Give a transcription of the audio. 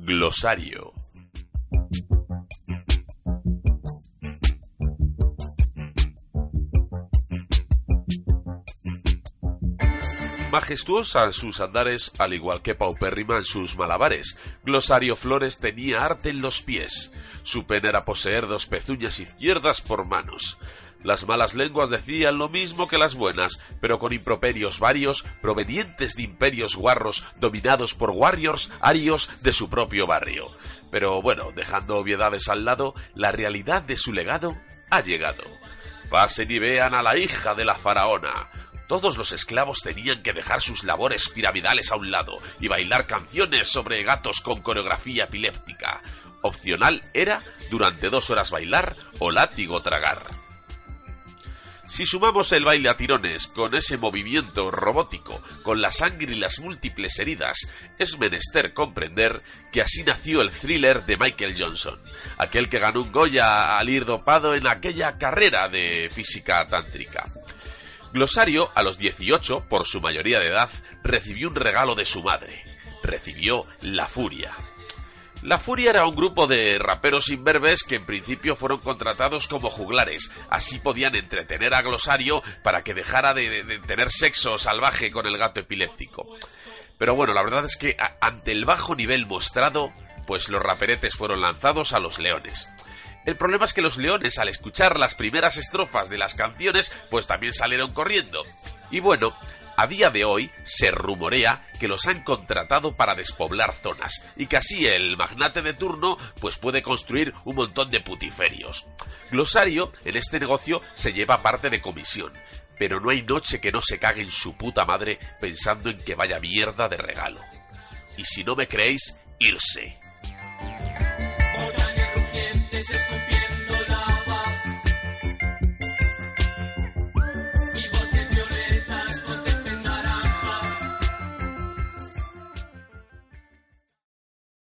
Glosario. Majestuosa en sus andares, al igual que paupérrima en sus malabares, Glosario Flores tenía arte en los pies. Su pena era poseer dos pezuñas izquierdas por manos. Las malas lenguas decían lo mismo que las buenas, pero con improperios varios provenientes de imperios guarros dominados por warriors arios de su propio barrio. Pero bueno, dejando obviedades al lado, la realidad de su legado ha llegado. Pasen y vean a la hija de la faraona. Todos los esclavos tenían que dejar sus labores piramidales a un lado y bailar canciones sobre gatos con coreografía epiléptica. Opcional era durante dos horas bailar o látigo tragar. Si sumamos el baile a tirones con ese movimiento robótico, con la sangre y las múltiples heridas, es menester comprender que así nació el thriller de Michael Johnson, aquel que ganó un Goya al ir dopado en aquella carrera de física tántrica. Glosario, a los 18, por su mayoría de edad, recibió un regalo de su madre. Recibió la furia. La Furia era un grupo de raperos imberbes que en principio fueron contratados como juglares. Así podían entretener a Glosario para que dejara de, tener sexo salvaje con el gato epiléptico. Pero bueno, la verdad es que ante el bajo nivel mostrado, pues los raperetes fueron lanzados a los leones. El problema es que los leones, al escuchar las primeras estrofas de las canciones, pues también salieron corriendo. Y bueno, a día de hoy se rumorea que los han contratado para despoblar zonas y que así el magnate de turno pues puede construir un montón de putiferios. Glosario en este negocio se lleva parte de comisión, pero no hay noche que no se cague en su puta madre pensando en que vaya mierda de regalo. Y si no me creéis, irse.